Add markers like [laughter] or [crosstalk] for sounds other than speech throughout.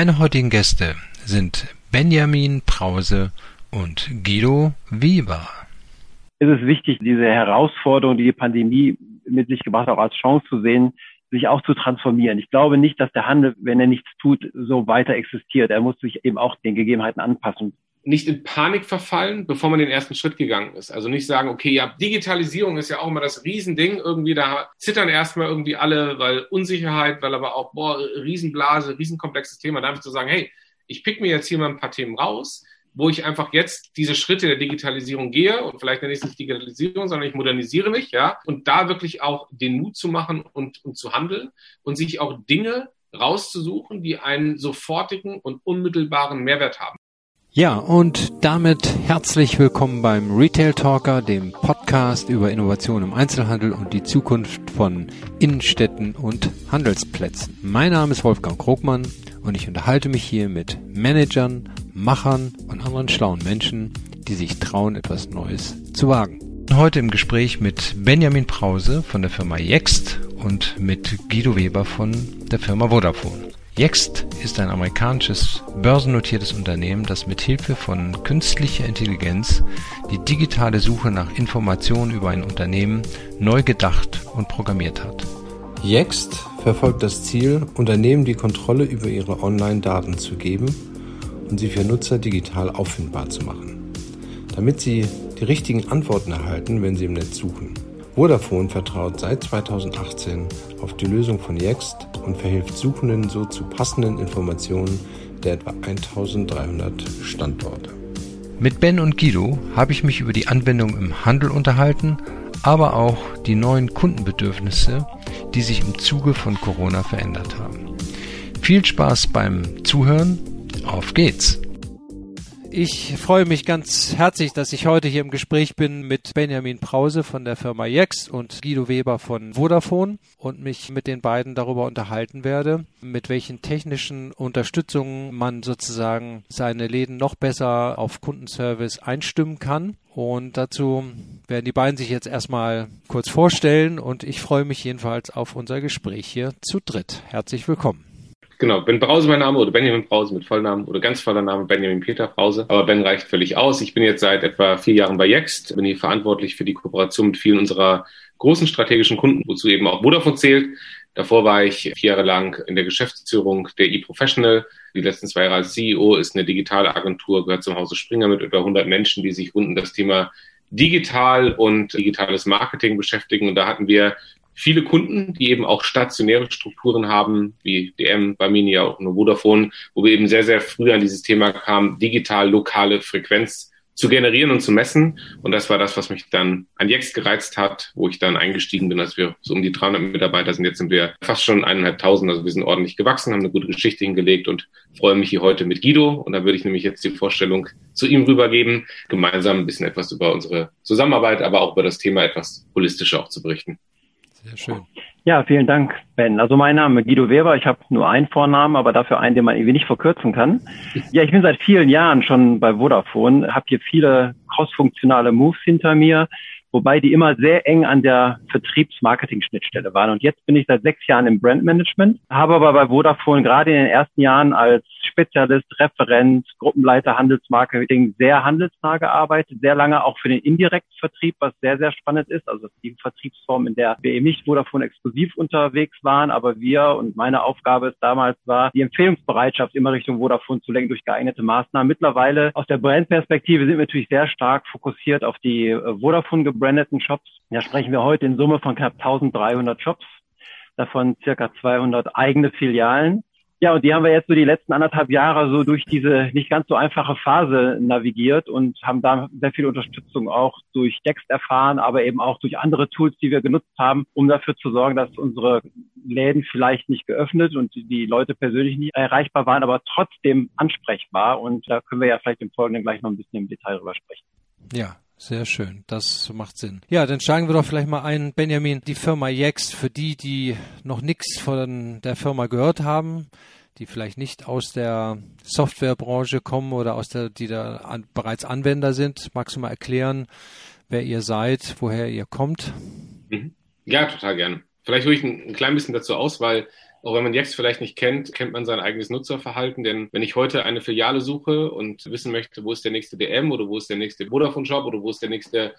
Meine heutigen Gäste sind Benjamin Brause und Guido Weber. Es ist wichtig, diese Herausforderung, die die Pandemie mit sich gebracht hat, auch als Chance zu sehen, sich auch zu transformieren. Ich glaube nicht, dass der Handel, wenn er nichts tut, so weiter existiert. Er muss sich eben auch den Gegebenheiten anpassen nicht in Panik verfallen, bevor man den ersten Schritt gegangen ist. Also nicht sagen, okay, ja, Digitalisierung ist ja auch immer das Riesending. Irgendwie da zittern erstmal irgendwie alle, weil Unsicherheit, weil aber auch, boah, Riesenblase, riesenkomplexes Thema. Da einfach zu sagen, hey, ich pick mir jetzt hier mal ein paar Themen raus, wo ich einfach jetzt diese Schritte der Digitalisierung gehe und vielleicht nenne nicht Digitalisierung, sondern ich modernisiere mich, ja, und da wirklich auch den Mut zu machen und, und zu handeln und sich auch Dinge rauszusuchen, die einen sofortigen und unmittelbaren Mehrwert haben. Ja, und damit herzlich willkommen beim Retail Talker, dem Podcast über Innovation im Einzelhandel und die Zukunft von Innenstädten und Handelsplätzen. Mein Name ist Wolfgang Krogmann und ich unterhalte mich hier mit Managern, Machern und anderen schlauen Menschen, die sich trauen, etwas Neues zu wagen. Heute im Gespräch mit Benjamin Brause von der Firma Jext und mit Guido Weber von der Firma Vodafone. Jext ist ein amerikanisches börsennotiertes Unternehmen, das mit Hilfe von künstlicher Intelligenz die digitale Suche nach Informationen über ein Unternehmen neu gedacht und programmiert hat. Jext verfolgt das Ziel, Unternehmen die Kontrolle über ihre Online-Daten zu geben und sie für Nutzer digital auffindbar zu machen, damit sie die richtigen Antworten erhalten, wenn sie im Netz suchen. Vodafone vertraut seit 2018 auf die Lösung von Yext und verhilft Suchenden so zu passenden Informationen der etwa 1300 Standorte. Mit Ben und Guido habe ich mich über die Anwendung im Handel unterhalten, aber auch die neuen Kundenbedürfnisse, die sich im Zuge von Corona verändert haben. Viel Spaß beim Zuhören auf geht's! Ich freue mich ganz herzlich, dass ich heute hier im Gespräch bin mit Benjamin Brause von der Firma Jex und Guido Weber von Vodafone und mich mit den beiden darüber unterhalten werde, mit welchen technischen Unterstützungen man sozusagen seine Läden noch besser auf Kundenservice einstimmen kann. Und dazu werden die beiden sich jetzt erstmal kurz vorstellen und ich freue mich jedenfalls auf unser Gespräch hier zu dritt. Herzlich willkommen. Genau, Ben Brause mein Name oder Benjamin Brause mit Vollnamen oder ganz voller Name Benjamin Peter Brause. Aber Ben reicht völlig aus. Ich bin jetzt seit etwa vier Jahren bei Yext, bin hier verantwortlich für die Kooperation mit vielen unserer großen strategischen Kunden, wozu eben auch Vodafone zählt. Davor war ich vier Jahre lang in der Geschäftsführung der eProfessional. Die letzten zwei Jahre als CEO ist eine digitale Agentur, gehört zum Hause Springer mit über 100 Menschen, die sich rund um das Thema digital und digitales Marketing beschäftigen. Und da hatten wir viele Kunden, die eben auch stationäre Strukturen haben, wie DM, Barminia, auch nur Vodafone, wo wir eben sehr, sehr früh an dieses Thema kamen, digital lokale Frequenz zu generieren und zu messen. Und das war das, was mich dann an Jex gereizt hat, wo ich dann eingestiegen bin, als wir so um die 300 Mitarbeiter sind. Jetzt sind wir fast schon eineinhalbtausend, also wir sind ordentlich gewachsen, haben eine gute Geschichte hingelegt und freue mich hier heute mit Guido. Und da würde ich nämlich jetzt die Vorstellung zu ihm rübergeben, gemeinsam ein bisschen etwas über unsere Zusammenarbeit, aber auch über das Thema etwas holistischer auch zu berichten. Sehr schön. Ja, vielen Dank, Ben. Also mein Name ist Guido Weber. Ich habe nur einen Vornamen, aber dafür einen, den man irgendwie nicht verkürzen kann. [laughs] Ja, ich bin seit vielen Jahren schon bei Vodafone, habe hier viele crossfunktionale Moves hinter mir wobei die immer sehr eng an der Vertriebs-Marketing-Schnittstelle waren. Und jetzt bin ich seit sechs Jahren im Brandmanagement, habe aber bei Vodafone gerade in den ersten Jahren als Spezialist, Referent, Gruppenleiter Handelsmarketing sehr handelsnah gearbeitet, sehr lange auch für den indirekten Vertrieb, was sehr, sehr spannend ist. Also die Vertriebsform, in der wir eben nicht Vodafone exklusiv unterwegs waren, aber wir und meine Aufgabe es damals war, die Empfehlungsbereitschaft immer Richtung Vodafone zu lenken durch geeignete Maßnahmen. Mittlerweile aus der Brandperspektive sind wir natürlich sehr stark fokussiert auf die äh, Vodafone gebrandeten Shops. Da sprechen wir heute in Summe von knapp 1300 Shops, davon circa 200 eigene Filialen. Ja, und die haben wir jetzt so die letzten anderthalb Jahre so durch diese nicht ganz so einfache Phase navigiert und haben da sehr viel Unterstützung auch durch Text erfahren, aber eben auch durch andere Tools, die wir genutzt haben, um dafür zu sorgen, dass unsere Läden vielleicht nicht geöffnet und die Leute persönlich nicht erreichbar waren, aber trotzdem ansprechbar. Und da können wir ja vielleicht im Folgenden gleich noch ein bisschen im Detail drüber sprechen. Ja, sehr schön, das macht Sinn. Ja, dann steigen wir doch vielleicht mal ein, Benjamin, die Firma Jex, für die, die noch nichts von der Firma gehört haben, die vielleicht nicht aus der Softwarebranche kommen oder aus der, die da an, bereits Anwender sind. Magst du mal erklären, wer ihr seid, woher ihr kommt? Mhm. Ja, total gern. Vielleicht hole ich ein, ein klein bisschen dazu aus, weil Auch wenn man Yext vielleicht nicht kennt, kennt man sein eigenes Nutzerverhalten. Denn wenn ich heute eine Filiale suche und wissen möchte, wo ist der nächste DM oder wo ist der nächste Vodafone-Shop oder wo ist der nächste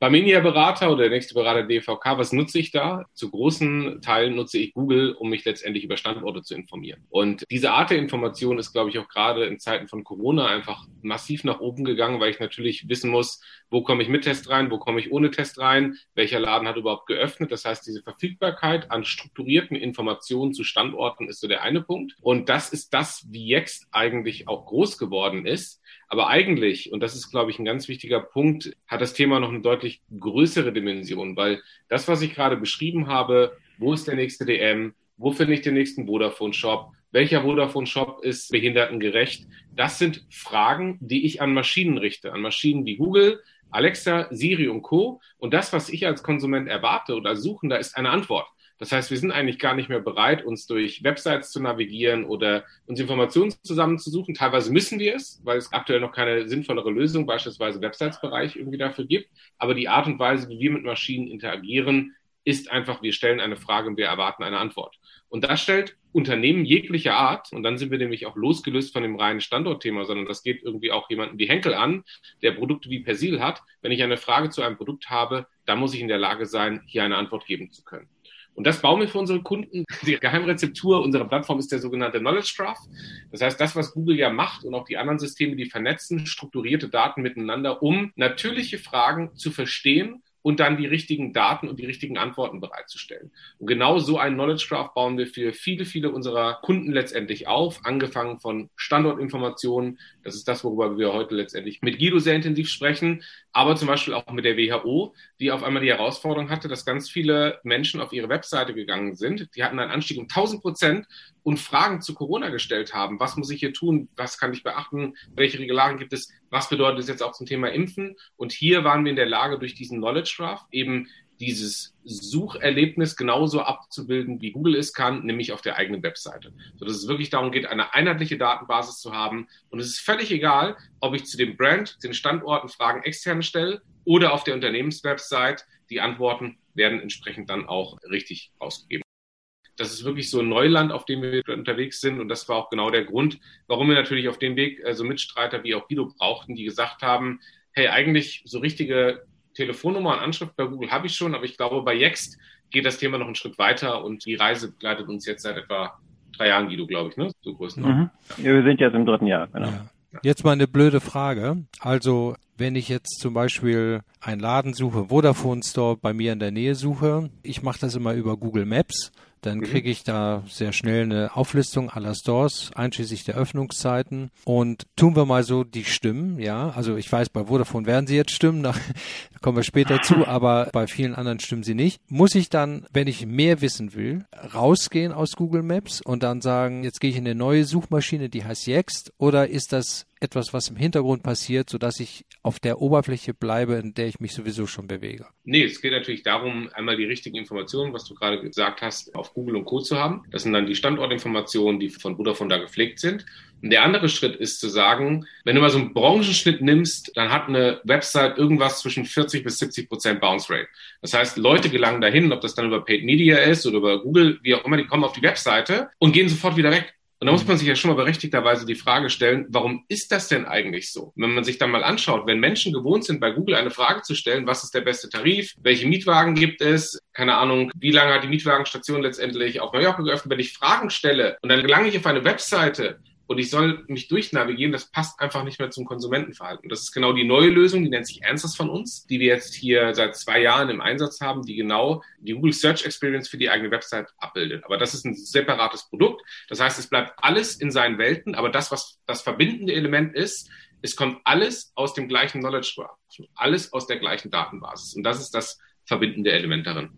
Barminia-Berater oder der nächste Berater DVK, was nutze ich da? Zu großen Teilen nutze ich Google, um mich letztendlich über Standorte zu informieren. Und diese Art der Information ist, glaube ich, auch gerade in Zeiten von Corona einfach massiv nach oben gegangen, weil ich natürlich wissen muss, wo komme ich mit Test rein, wo komme ich ohne Test rein, welcher Laden hat überhaupt geöffnet. Das heißt, diese Verfügbarkeit an strukturierten Informationen zu Standorten ist so der eine Punkt. Und das ist das, wie jetzt eigentlich auch groß geworden ist aber eigentlich, und das ist, glaube ich, ein ganz wichtiger Punkt, hat das Thema noch eine deutlich größere Dimension, weil das, was ich gerade beschrieben habe, wo ist der nächste DM, wo finde ich den nächsten Vodafone-Shop, welcher Vodafone-Shop ist behindertengerecht, das sind Fragen, die ich an Maschinen richte, an Maschinen wie Google, Alexa, Siri und Co. Und das, was ich als Konsument erwarte oder suchen, da ist eine Antwort. Das heißt, wir sind eigentlich gar nicht mehr bereit, uns durch Websites zu navigieren oder uns Informationen zusammenzusuchen. Teilweise müssen wir es, weil es aktuell noch keine sinnvollere Lösung, beispielsweise Websites-Bereich, irgendwie dafür gibt. Aber die Art und Weise, wie wir mit Maschinen interagieren, ist einfach, wir stellen eine Frage und wir erwarten eine Antwort. Und das stellt Unternehmen jeglicher Art, und dann sind wir nämlich auch losgelöst von dem reinen Standortthema, sondern das geht irgendwie auch jemanden wie Henkel an, der Produkte wie Persil hat. Wenn ich eine Frage zu einem Produkt habe, dann muss ich in der Lage sein, hier eine Antwort geben zu können. Und das bauen wir für unsere Kunden. Die Geheimrezeptur unserer Plattform ist der sogenannte Knowledge Graph. Das heißt, das, was Google ja macht und auch die anderen Systeme, die vernetzen strukturierte Daten miteinander, um natürliche Fragen zu verstehen und dann die richtigen Daten und die richtigen Antworten bereitzustellen. Und genau so einen Knowledge Graph bauen wir für viele, viele unserer Kunden letztendlich auf, angefangen von Standortinformationen. Das ist das, worüber wir heute letztendlich mit Guido sehr intensiv sprechen, aber zum Beispiel auch mit der WHO, die auf einmal die Herausforderung hatte, dass ganz viele Menschen auf ihre Webseite gegangen sind. Die hatten einen Anstieg um 1000 Prozent und Fragen zu Corona gestellt haben. Was muss ich hier tun? Was kann ich beachten? Welche Regularien gibt es? Was bedeutet es jetzt auch zum Thema Impfen? Und hier waren wir in der Lage, durch diesen Knowledge Graph eben dieses Sucherlebnis genauso abzubilden, wie Google es kann, nämlich auf der eigenen Webseite. So dass es wirklich darum geht, eine einheitliche Datenbasis zu haben. Und es ist völlig egal, ob ich zu dem Brand, den Standorten Fragen extern stelle oder auf der Unternehmenswebsite. Die Antworten werden entsprechend dann auch richtig ausgegeben. Das ist wirklich so ein Neuland, auf dem wir unterwegs sind. Und das war auch genau der Grund, warum wir natürlich auf dem Weg äh, so Mitstreiter wie auch Guido brauchten, die gesagt haben, hey, eigentlich so richtige Telefonnummer und Anschrift bei Google habe ich schon, aber ich glaube, bei Yext geht das Thema noch einen Schritt weiter und die Reise begleitet uns jetzt seit etwa drei Jahren, Guido, glaube ich, ne? So größten. Mhm. Ja, wir sind jetzt im dritten Jahr, genau. Ja. Jetzt mal eine blöde Frage. Also, wenn ich jetzt zum Beispiel einen Laden suche, Vodafone Store bei mir in der Nähe suche, ich mache das immer über Google Maps dann mhm. kriege ich da sehr schnell eine Auflistung aller Stores, einschließlich der Öffnungszeiten. Und tun wir mal so die Stimmen, ja. Also ich weiß, bei Vodafone werden sie jetzt stimmen, [laughs] da kommen wir später zu, [laughs] aber bei vielen anderen stimmen sie nicht. Muss ich dann, wenn ich mehr wissen will, rausgehen aus Google Maps und dann sagen, jetzt gehe ich in eine neue Suchmaschine, die heißt Yext, oder ist das etwas, was im Hintergrund passiert, sodass ich auf der Oberfläche bleibe, in der ich mich sowieso schon bewege? Nee, es geht natürlich darum, einmal die richtigen Informationen, was du gerade gesagt hast, auf Google und Co. zu haben. Das sind dann die Standortinformationen, die von Vodafone da gepflegt sind. Und der andere Schritt ist zu sagen, wenn du mal so einen Branchenschnitt nimmst, dann hat eine Website irgendwas zwischen 40 bis 70 Prozent Bounce Rate. Das heißt, Leute gelangen dahin, ob das dann über Paid Media ist oder über Google, wie auch immer, die kommen auf die Webseite und gehen sofort wieder weg. Und da muss man sich ja schon mal berechtigterweise die Frage stellen, warum ist das denn eigentlich so? wenn man sich dann mal anschaut, wenn Menschen gewohnt sind, bei Google eine Frage zu stellen, was ist der beste Tarif, welche Mietwagen gibt es, keine Ahnung, wie lange hat die Mietwagenstation letztendlich auf Mallorca geöffnet, wenn ich Fragen stelle und dann gelange ich auf eine Webseite, und ich soll mich durchnavigieren, das passt einfach nicht mehr zum Konsumentenverhalten. Das ist genau die neue Lösung, die nennt sich Answers von uns, die wir jetzt hier seit zwei Jahren im Einsatz haben, die genau die Google Search Experience für die eigene Website abbildet. Aber das ist ein separates Produkt. Das heißt, es bleibt alles in seinen Welten, aber das, was das verbindende Element ist, es kommt alles aus dem gleichen Knowledge Graph, alles aus der gleichen Datenbasis. Und das ist das verbindende Element darin.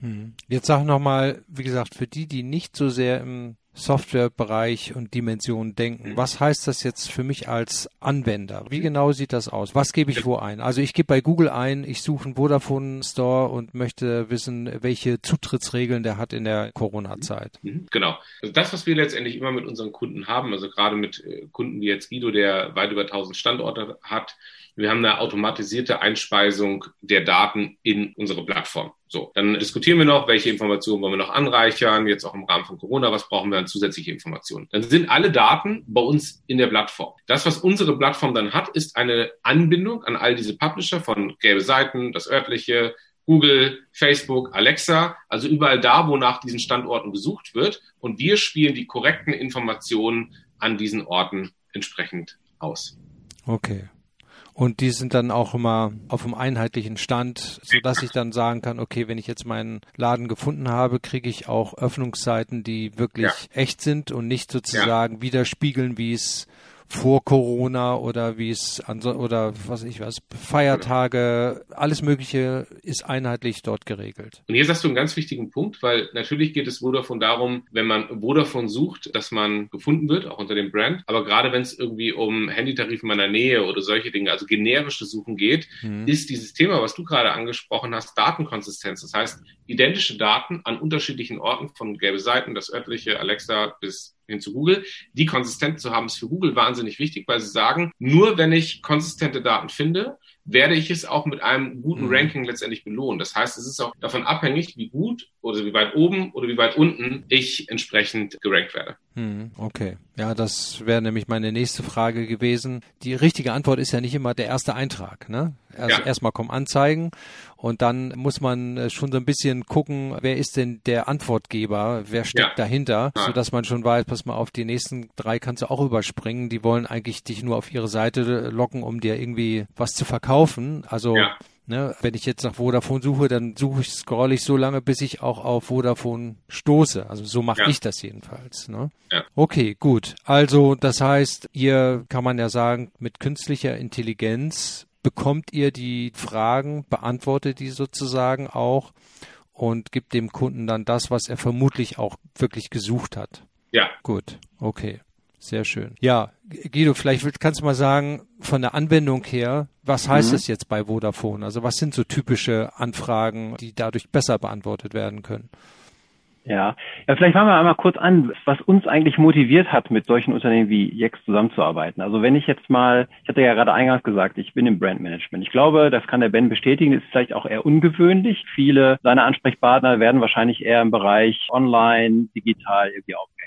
Hm. Jetzt sag nochmal, wie gesagt, für die, die nicht so sehr im Softwarebereich und Dimensionen denken. Mhm. Was heißt das jetzt für mich als Anwender? Wie genau sieht das aus? Was gebe ich wo ein? Also ich gebe bei Google ein, ich suche einen Vodafone Store und möchte wissen, welche Zutrittsregeln der hat in der Corona-Zeit. Mhm. Genau. Also das, was wir letztendlich immer mit unseren Kunden haben, also gerade mit äh, Kunden wie jetzt Guido, der weit über 1000 Standorte hat, wir haben eine automatisierte Einspeisung der Daten in unsere Plattform. So, dann diskutieren wir noch, welche Informationen wollen wir noch anreichern, jetzt auch im Rahmen von Corona, was brauchen wir an zusätzliche Informationen. Dann sind alle Daten bei uns in der Plattform. Das, was unsere Plattform dann hat, ist eine Anbindung an all diese Publisher von gelbe Seiten, das örtliche, Google, Facebook, Alexa, also überall da, wo nach diesen Standorten gesucht wird. Und wir spielen die korrekten Informationen an diesen Orten entsprechend aus. Okay. Und die sind dann auch immer auf einem einheitlichen Stand, so dass ich dann sagen kann, okay, wenn ich jetzt meinen Laden gefunden habe, kriege ich auch Öffnungszeiten, die wirklich ja. echt sind und nicht sozusagen ja. widerspiegeln, wie es vor Corona oder wie es oder was ich weiß, Feiertage, alles Mögliche ist einheitlich dort geregelt. Und hier sagst du einen ganz wichtigen Punkt, weil natürlich geht es Vodafone darum, wenn man Vodafone sucht, dass man gefunden wird, auch unter dem Brand. Aber gerade wenn es irgendwie um Handytarif in meiner Nähe oder solche Dinge, also generische Suchen geht, mhm. ist dieses Thema, was du gerade angesprochen hast, Datenkonsistenz. Das heißt, identische Daten an unterschiedlichen Orten von gelbe Seiten, das örtliche Alexa bis zu Google, die konsistent zu haben, ist für Google wahnsinnig wichtig, weil sie sagen, nur wenn ich konsistente Daten finde, werde ich es auch mit einem guten mhm. Ranking letztendlich belohnen. Das heißt, es ist auch davon abhängig, wie gut oder wie weit oben oder wie weit unten ich entsprechend gerankt werde. Mhm, okay. Ja, das wäre nämlich meine nächste Frage gewesen. Die richtige Antwort ist ja nicht immer der erste Eintrag. Ne? Also ja. erstmal kommen Anzeigen und dann muss man äh, schon so ein bisschen gucken, wer ist denn der Antwortgeber, wer steckt ja. dahinter, ja. sodass man schon weiß, pass mal auf, die nächsten drei kannst du auch überspringen. Die wollen eigentlich dich nur auf ihre Seite locken, um dir irgendwie was zu verkaufen. Also ja. Ne, wenn ich jetzt nach Vodafone suche, dann suche ich, scroll ich so lange, bis ich auch auf Vodafone stoße. Also so mache ja. ich das jedenfalls. Ne? Ja. Okay, gut. Also das heißt, ihr kann man ja sagen, mit künstlicher Intelligenz bekommt ihr die Fragen, beantwortet die sozusagen auch und gibt dem Kunden dann das, was er vermutlich auch wirklich gesucht hat. Ja. Gut, okay. Sehr schön. Ja, Guido, vielleicht kannst du mal sagen, von der Anwendung her, was heißt mhm. es jetzt bei Vodafone? Also was sind so typische Anfragen, die dadurch besser beantwortet werden können? Ja. ja, vielleicht fangen wir einmal kurz an, was uns eigentlich motiviert hat, mit solchen Unternehmen wie Jex zusammenzuarbeiten. Also wenn ich jetzt mal, ich hatte ja gerade eingangs gesagt, ich bin im Brandmanagement. Ich glaube, das kann der Ben bestätigen, ist vielleicht auch eher ungewöhnlich. Viele seiner Ansprechpartner werden wahrscheinlich eher im Bereich online, digital irgendwie aufgehängt.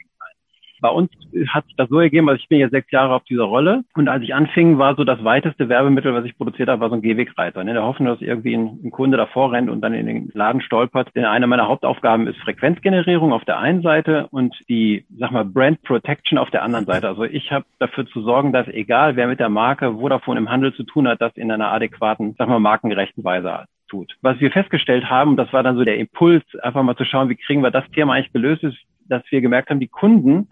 Bei uns hat sich das so ergeben, also ich bin jetzt sechs Jahre auf dieser Rolle und als ich anfing, war so das weiteste Werbemittel, was ich produziert habe, war so ein Gehwegreiter. Ne? Der Hoffnung, dass irgendwie ein, ein, Kunde davor rennt und dann in den Laden stolpert. Denn eine meiner Hauptaufgaben ist Frequenzgenerierung auf der einen Seite und die, sag mal, Brand Protection auf der anderen Seite. Also ich habe dafür zu sorgen, dass egal wer mit der Marke Vodafone im Handel zu tun hat, das in einer adäquaten, sag mal, markengerechten Weise tut. Was wir festgestellt haben, das war dann so der Impuls, einfach mal zu schauen, wie kriegen wir das Thema eigentlich gelöst, ist, dass wir gemerkt haben, die Kunden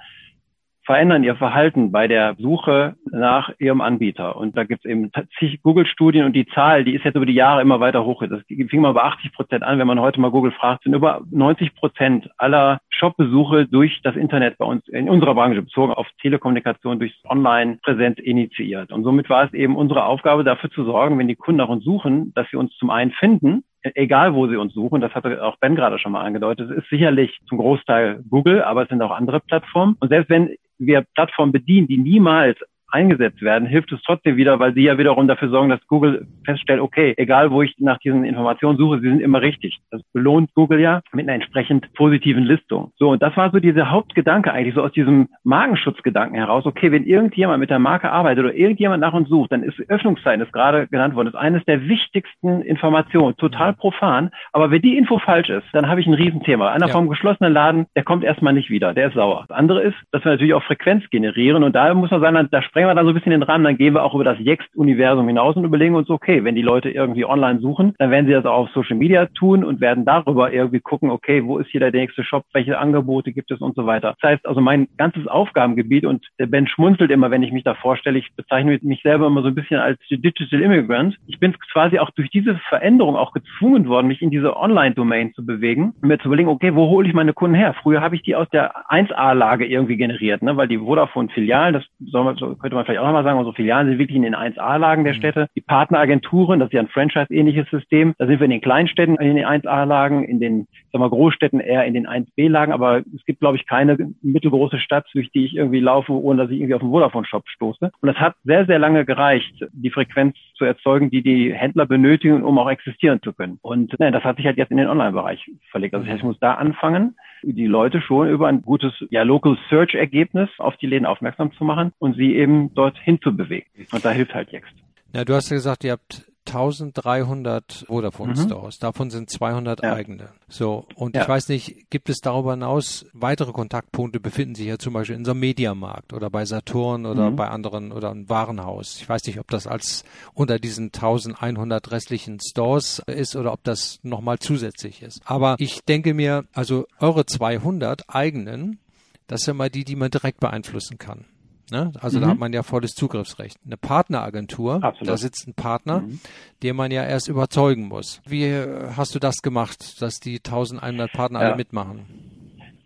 verändern ihr Verhalten bei der Suche nach ihrem Anbieter. Und da gibt es eben zig Google-Studien und die Zahl, die ist jetzt über die Jahre immer weiter hoch. Das fing mal bei 80 Prozent an. Wenn man heute mal Google fragt, sind über 90 Prozent aller Shop-Besuche durch das Internet bei uns in unserer Branche bezogen auf Telekommunikation durch Online-Präsenz initiiert. Und somit war es eben unsere Aufgabe, dafür zu sorgen, wenn die Kunden nach uns suchen, dass sie uns zum einen finden egal wo sie uns suchen, das hatte auch Ben gerade schon mal angedeutet, es ist sicherlich zum Großteil Google, aber es sind auch andere Plattformen. Und selbst wenn wir Plattformen bedienen, die niemals eingesetzt werden, hilft es trotzdem wieder, weil sie ja wiederum dafür sorgen, dass Google feststellt, okay, egal wo ich nach diesen Informationen suche, sie sind immer richtig. Das belohnt Google ja mit einer entsprechend positiven Listung. So, und das war so dieser Hauptgedanke eigentlich, so aus diesem Markenschutzgedanken heraus, okay, wenn irgendjemand mit der Marke arbeitet oder irgendjemand nach uns sucht, dann ist Öffnungszeit, ist gerade genannt worden, ist eines der wichtigsten Informationen, total profan, aber wenn die Info falsch ist, dann habe ich ein Riesenthema. Einer ja. vom geschlossenen Laden, der kommt erstmal nicht wieder, der ist sauer. Das andere ist, dass wir natürlich auch Frequenz generieren und da muss man sagen, da sprechen sprengen wir dann so ein bisschen den Rahmen, dann gehen wir auch über das Yext-Universum hinaus und überlegen uns, okay, wenn die Leute irgendwie online suchen, dann werden sie das auch auf Social Media tun und werden darüber irgendwie gucken, okay, wo ist hier der nächste Shop, welche Angebote gibt es und so weiter. Das heißt also mein ganzes Aufgabengebiet und der Ben schmunzelt immer, wenn ich mich da vorstelle, ich bezeichne mich selber immer so ein bisschen als Digital Immigrant. Ich bin quasi auch durch diese Veränderung auch gezwungen worden, mich in diese Online-Domain zu bewegen und mir zu überlegen, okay, wo hole ich meine Kunden her? Früher habe ich die aus der 1A-Lage irgendwie generiert, ne? weil die Vodafone-Filialen, das soll man, so könnte man vielleicht auch nochmal sagen, unsere Filialen sind wirklich in den 1A-Lagen der mhm. Städte. Die Partneragenturen, das ist ja ein Franchise-ähnliches System. Da sind wir in den Kleinstädten in den 1A-Lagen, in den sagen wir, Großstädten eher in den 1B-Lagen. Aber es gibt, glaube ich, keine mittelgroße Stadt, durch die ich irgendwie laufe, ohne dass ich irgendwie auf einen Vodafone-Shop stoße. Und es hat sehr, sehr lange gereicht, die Frequenz zu erzeugen, die die Händler benötigen, um auch existieren zu können. Und ne, das hat sich halt jetzt in den Online-Bereich verlegt. Also ich muss da anfangen, die Leute schon über ein gutes ja, Local Search Ergebnis auf die Läden aufmerksam zu machen und sie eben dorthin zu bewegen. Und da hilft halt Yext. Ja, du hast ja gesagt, ihr habt 1300 Vodafone Stores. Mhm. Davon sind 200 ja. eigene. So. Und ja. ich weiß nicht, gibt es darüber hinaus weitere Kontaktpunkte befinden sich ja zum Beispiel in so einem Mediamarkt oder bei Saturn oder mhm. bei anderen oder ein Warenhaus. Ich weiß nicht, ob das als unter diesen 1100 restlichen Stores ist oder ob das nochmal zusätzlich ist. Aber ich denke mir, also eure 200 eigenen, das sind mal die, die man direkt beeinflussen kann. Ne? Also mhm. da hat man ja volles Zugriffsrecht. Eine Partneragentur, Absolut. da sitzt ein Partner, mhm. den man ja erst überzeugen muss. Wie hast du das gemacht, dass die 1100 Partner ja. alle mitmachen?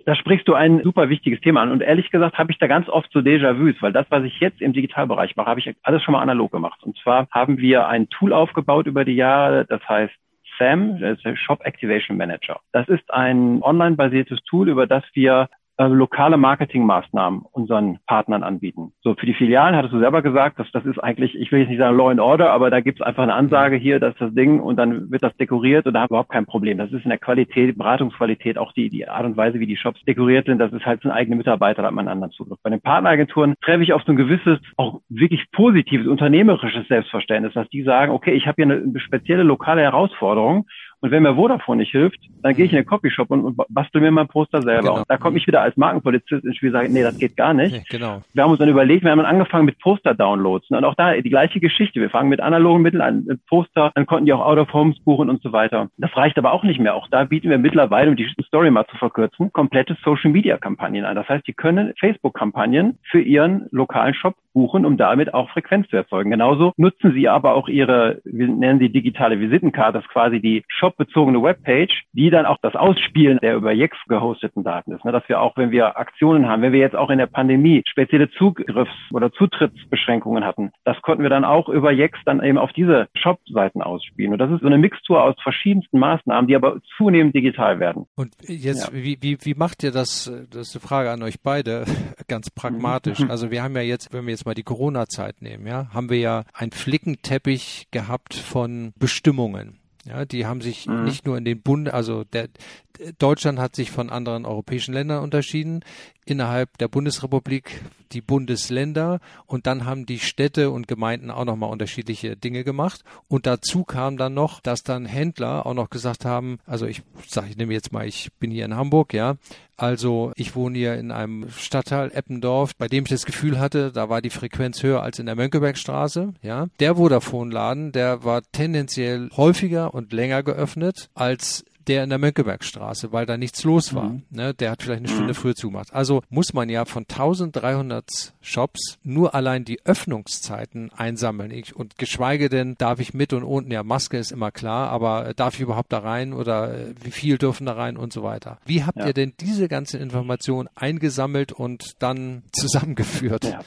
Da sprichst du ein super wichtiges Thema an. Und ehrlich gesagt habe ich da ganz oft so Déjà-vus, weil das, was ich jetzt im Digitalbereich mache, habe ich alles schon mal analog gemacht. Und zwar haben wir ein Tool aufgebaut über die Jahre, das heißt SAM, das ist der Shop Activation Manager. Das ist ein online-basiertes Tool, über das wir äh, lokale Marketingmaßnahmen unseren Partnern anbieten. So für die Filialen hattest du selber gesagt, dass das ist eigentlich, ich will jetzt nicht sagen Law and Order, aber da gibt es einfach eine Ansage hier, dass das Ding und dann wird das dekoriert und da haben überhaupt kein Problem. Das ist in der Qualität, Beratungsqualität, auch die, die Art und Weise, wie die Shops dekoriert sind, das ist halt so ein eigener Mitarbeiter, da hat man einen anderen Zugriff. Bei den Partneragenturen treffe ich auf so ein gewisses, auch wirklich positives, unternehmerisches Selbstverständnis, dass die sagen, okay, ich habe hier eine spezielle lokale Herausforderung und wenn mir Vodafone nicht hilft, dann gehe ich in den Copyshop und, und bastel mir mein Poster selber. Genau. Und da komme ich wieder als Markenpolizist ins Spiel und sage, nee, das geht gar nicht. Genau. Wir haben uns dann überlegt, wir haben dann angefangen mit Poster-Downloads. Und auch da die gleiche Geschichte. Wir fangen mit analogen Mitteln an, mit Poster, dann konnten die auch Out-of-Homes buchen und so weiter. Das reicht aber auch nicht mehr. Auch da bieten wir mittlerweile, um die Story mal zu verkürzen, komplette Social-Media-Kampagnen an. Das heißt, die können Facebook-Kampagnen für ihren lokalen Shop buchen, um damit auch Frequenz zu erzeugen. Genauso nutzen sie aber auch ihre, wir nennen sie digitale Visitenkarte, das ist quasi die Shop-bezogene Webpage, die dann auch das Ausspielen der über Yext gehosteten Daten ist. Ne? Dass wir auch, wenn wir Aktionen haben, wenn wir jetzt auch in der Pandemie spezielle Zugriffs- oder Zutrittsbeschränkungen hatten, das konnten wir dann auch über Yext dann eben auf diese Shop-Seiten ausspielen. Und das ist so eine Mixtur aus verschiedensten Maßnahmen, die aber zunehmend digital werden. Und jetzt, ja. wie, wie, wie macht ihr das? Das ist eine Frage an euch beide, [laughs] ganz pragmatisch. Mhm. Also wir haben ja jetzt, wenn wir jetzt mal die Corona-Zeit nehmen, ja, haben wir ja einen Flickenteppich gehabt von Bestimmungen. Ja, die haben sich mhm. nicht nur in den Bund, also der, Deutschland hat sich von anderen europäischen Ländern unterschieden. Innerhalb der Bundesrepublik die Bundesländer und dann haben die Städte und Gemeinden auch nochmal unterschiedliche Dinge gemacht. Und dazu kam dann noch, dass dann Händler auch noch gesagt haben, also ich sage, ich nehme jetzt mal, ich bin hier in Hamburg, ja. Also ich wohne hier in einem Stadtteil Eppendorf, bei dem ich das Gefühl hatte, da war die Frequenz höher als in der Mönckebergstraße, ja. Der Vodafone-Laden, der war tendenziell häufiger und länger geöffnet als der in der Mönckebergstraße, weil da nichts los war. Mhm. Ne, der hat vielleicht eine Stunde mhm. früher zugemacht. Also muss man ja von 1300 Shops nur allein die Öffnungszeiten einsammeln. Ich, und geschweige denn, darf ich mit und unten, ja, Maske ist immer klar, aber äh, darf ich überhaupt da rein oder äh, wie viel dürfen da rein und so weiter. Wie habt ja. ihr denn diese ganzen Informationen eingesammelt und dann [laughs] zusammengeführt? Ja.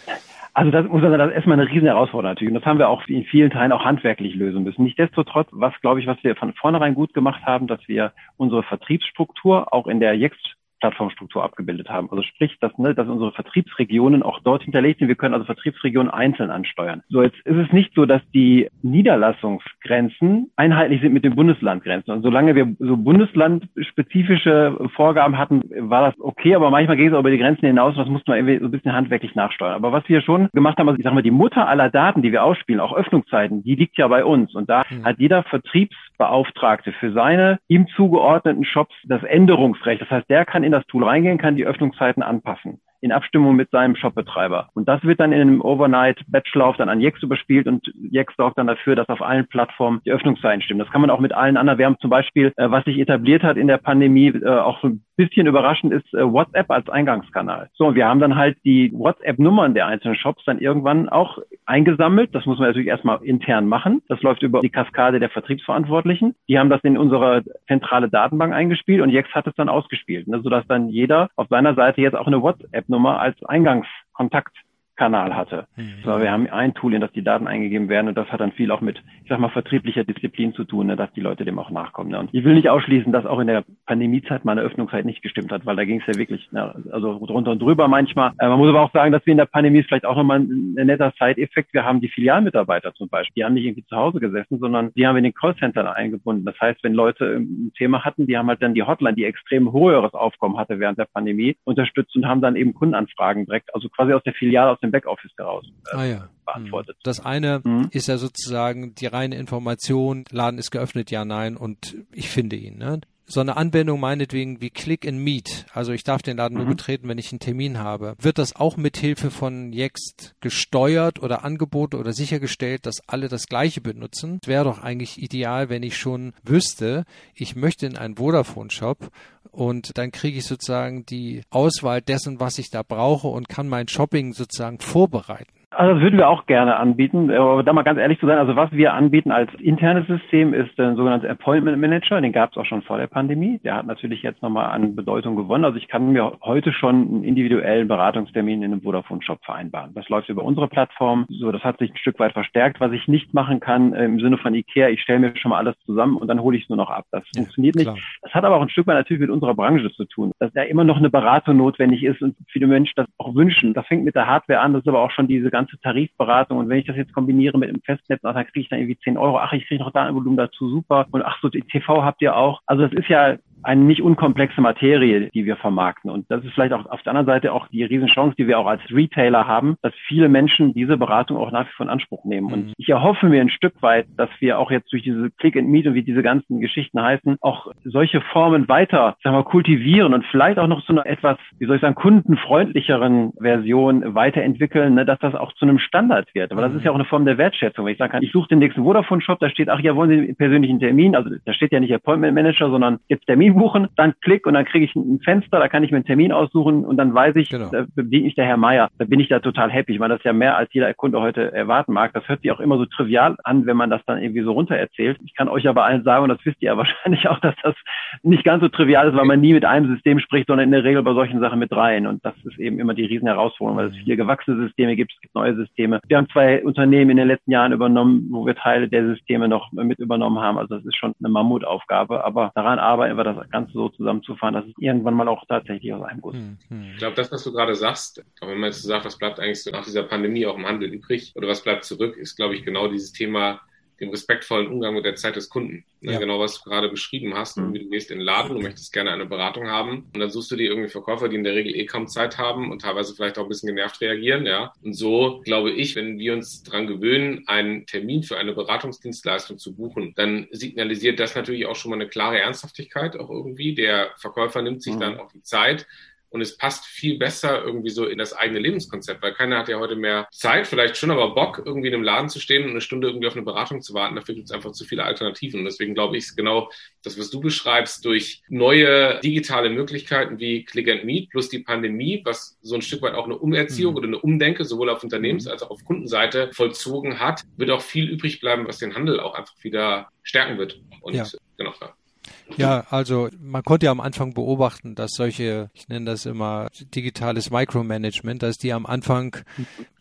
Also das muss man sagen, das ist erstmal eine riesen Herausforderung natürlich. Und das haben wir auch in vielen Teilen auch handwerklich lösen müssen. Nichtsdestotrotz, was glaube ich, was wir von vornherein gut gemacht haben, dass wir unsere Vertriebsstruktur auch in der jetzt Plattformstruktur abgebildet haben. Also sprich, dass, ne, dass unsere Vertriebsregionen auch dort hinterlegt sind. Wir können also Vertriebsregionen einzeln ansteuern. So, jetzt ist es nicht so, dass die Niederlassungsgrenzen einheitlich sind mit den Bundeslandgrenzen. Und solange wir so bundeslandspezifische Vorgaben hatten, war das okay, aber manchmal geht es auch über die Grenzen hinaus und das mussten wir irgendwie so ein bisschen handwerklich nachsteuern. Aber was wir schon gemacht haben, also ich sag mal, die Mutter aller Daten, die wir ausspielen, auch Öffnungszeiten, die liegt ja bei uns. Und da mhm. hat jeder Vertriebsbeauftragte für seine ihm zugeordneten Shops das Änderungsrecht. Das heißt, der kann in das Tool reingehen, kann die Öffnungszeiten anpassen in Abstimmung mit seinem Shopbetreiber. Und das wird dann in einem Overnight-Batchlauf dann an Jex überspielt und Jex sorgt dann dafür, dass auf allen Plattformen die Öffnungszeiten stimmen. Das kann man auch mit allen anderen. Wir haben zum Beispiel, äh, was sich etabliert hat in der Pandemie, äh, auch bisschen überraschend ist äh, WhatsApp als Eingangskanal. So, und wir haben dann halt die WhatsApp-Nummern der einzelnen Shops dann irgendwann auch eingesammelt. Das muss man natürlich erstmal intern machen. Das läuft über die Kaskade der Vertriebsverantwortlichen. Die haben das in unsere zentrale Datenbank eingespielt und Jex hat es dann ausgespielt, ne, sodass dann jeder auf seiner Seite jetzt auch eine WhatsApp-Nummer als Eingangskontakt Kanal hatte. Mhm. So, wir haben ein Tool, in das die Daten eingegeben werden und das hat dann viel auch mit, ich sag mal, vertrieblicher Disziplin zu tun, ne, dass die Leute dem auch nachkommen. Ne. Und ich will nicht ausschließen, dass auch in der Pandemiezeit meine Öffnungszeit nicht gestimmt hat, weil da ging es ja wirklich, ne, also drunter und drüber manchmal. Äh, man muss aber auch sagen, dass wir in der Pandemie vielleicht auch nochmal ein, ein netter Side-Effekt, wir haben die Filialmitarbeiter zum Beispiel, die haben nicht irgendwie zu Hause gesessen, sondern die haben wir in den Callcenter eingebunden. Das heißt, wenn Leute ein Thema hatten, die haben halt dann die Hotline, die extrem höheres Aufkommen hatte während der Pandemie, unterstützt und haben dann eben Kundenanfragen direkt, also quasi aus der Filiale, aus dem Backoffice heraus äh, ah, ja. beantwortet. Das eine mhm. ist ja sozusagen die reine Information, Laden ist geöffnet, ja, nein, und ich finde ihn. Ne? so eine Anwendung meinetwegen wie Click and Meet, also ich darf den Laden mhm. nur betreten, wenn ich einen Termin habe, wird das auch mit Hilfe von Yext gesteuert oder angeboten oder sichergestellt, dass alle das gleiche benutzen? Es wäre doch eigentlich ideal, wenn ich schon wüsste, ich möchte in einen Vodafone-Shop und dann kriege ich sozusagen die Auswahl dessen, was ich da brauche und kann mein Shopping sozusagen vorbereiten. Also das würden wir auch gerne anbieten. Aber da mal ganz ehrlich zu sein, also was wir anbieten als internes System ist ein sogenannter Appointment Manager. Den gab es auch schon vor der Pandemie. Der hat natürlich jetzt nochmal an Bedeutung gewonnen. Also ich kann mir heute schon einen individuellen Beratungstermin in einem Vodafone-Shop vereinbaren. Das läuft über unsere Plattform. So, das hat sich ein Stück weit verstärkt. Was ich nicht machen kann äh, im Sinne von Ikea, ich stelle mir schon mal alles zusammen und dann hole ich es nur noch ab. Das ja, funktioniert nicht. Klar. Das hat aber auch ein Stück weit natürlich mit unserer Branche zu tun, dass da immer noch eine Beratung notwendig ist und viele Menschen das auch wünschen. Das fängt mit der Hardware an. Das ist aber auch schon diese ganze Tarifberatung. Und wenn ich das jetzt kombiniere mit dem Festnetz, dann kriege ich dann irgendwie 10 Euro. Ach, ich kriege noch Datenvolumen dazu, super. Und ach so, TV habt ihr auch. Also das ist ja eine nicht unkomplexe Materie, die wir vermarkten. Und das ist vielleicht auch auf der anderen Seite auch die Riesenchance, die wir auch als Retailer haben, dass viele Menschen diese Beratung auch nach wie vor in Anspruch nehmen. Und mhm. ich erhoffe mir ein Stück weit, dass wir auch jetzt durch diese Click and Meet und wie diese ganzen Geschichten heißen, auch solche Formen weiter, sagen wir, kultivieren und vielleicht auch noch zu einer etwas, wie soll ich sagen, kundenfreundlicheren Version weiterentwickeln, ne, dass das auch zu einem Standard wird. Aber das ist ja auch eine Form der Wertschätzung. Wenn ich sagen kann, ich suche den nächsten Vodafone-Shop, da steht, ach ja, wollen Sie einen persönlichen Termin? Also da steht ja nicht Appointment Manager, sondern jetzt Termin buchen, dann klick und dann kriege ich ein Fenster, da kann ich mir einen Termin aussuchen und dann weiß ich, genau. da bedient mich der Herr Meier. Da bin ich da total happy. Ich meine, das ist ja mehr, als jeder Kunde heute erwarten mag. Das hört sich auch immer so trivial an, wenn man das dann irgendwie so runter erzählt. Ich kann euch aber allen sagen, und das wisst ihr ja [laughs] wahrscheinlich auch, dass das nicht ganz so trivial ist, weil man nie mit einem System spricht, sondern in der Regel bei solchen Sachen mit rein. Und das ist eben immer die riesen Herausforderung, weil es viele gewachsene Systeme gibt, es gibt neue Systeme. Wir haben zwei Unternehmen in den letzten Jahren übernommen, wo wir Teile der Systeme noch mit übernommen haben. Also das ist schon eine Mammutaufgabe, aber daran arbeiten wir das Ganze so zusammenzufahren, dass es irgendwann mal auch tatsächlich aus einem Guss. Hm, hm. Ich glaube, das, was du gerade sagst, auch wenn man jetzt sagt, was bleibt eigentlich so nach dieser Pandemie auch im Handel übrig oder was bleibt zurück, ist, glaube ich, genau dieses Thema dem respektvollen Umgang mit der Zeit des Kunden. Ne, ja. Genau, was du gerade beschrieben hast. Mhm. Du gehst in den Laden, du möchtest gerne eine Beratung haben und dann suchst du dir irgendwie Verkäufer, die in der Regel eh kaum Zeit haben und teilweise vielleicht auch ein bisschen genervt reagieren, ja. Und so glaube ich, wenn wir uns dran gewöhnen, einen Termin für eine Beratungsdienstleistung zu buchen, dann signalisiert das natürlich auch schon mal eine klare Ernsthaftigkeit auch irgendwie. Der Verkäufer nimmt sich mhm. dann auch die Zeit, und es passt viel besser irgendwie so in das eigene Lebenskonzept, weil keiner hat ja heute mehr Zeit, vielleicht schon, aber Bock, irgendwie in einem Laden zu stehen und eine Stunde irgendwie auf eine Beratung zu warten. Dafür gibt es einfach zu viele Alternativen. Und deswegen glaube ich, genau das, was du beschreibst, durch neue digitale Möglichkeiten wie Click and Meet plus die Pandemie, was so ein Stück weit auch eine Umerziehung mhm. oder eine Umdenke sowohl auf Unternehmens- mhm. als auch auf Kundenseite vollzogen hat, wird auch viel übrig bleiben, was den Handel auch einfach wieder stärken wird. Und ja. genau. Ja. Ja, also man konnte ja am Anfang beobachten, dass solche, ich nenne das immer digitales Micromanagement, dass die am Anfang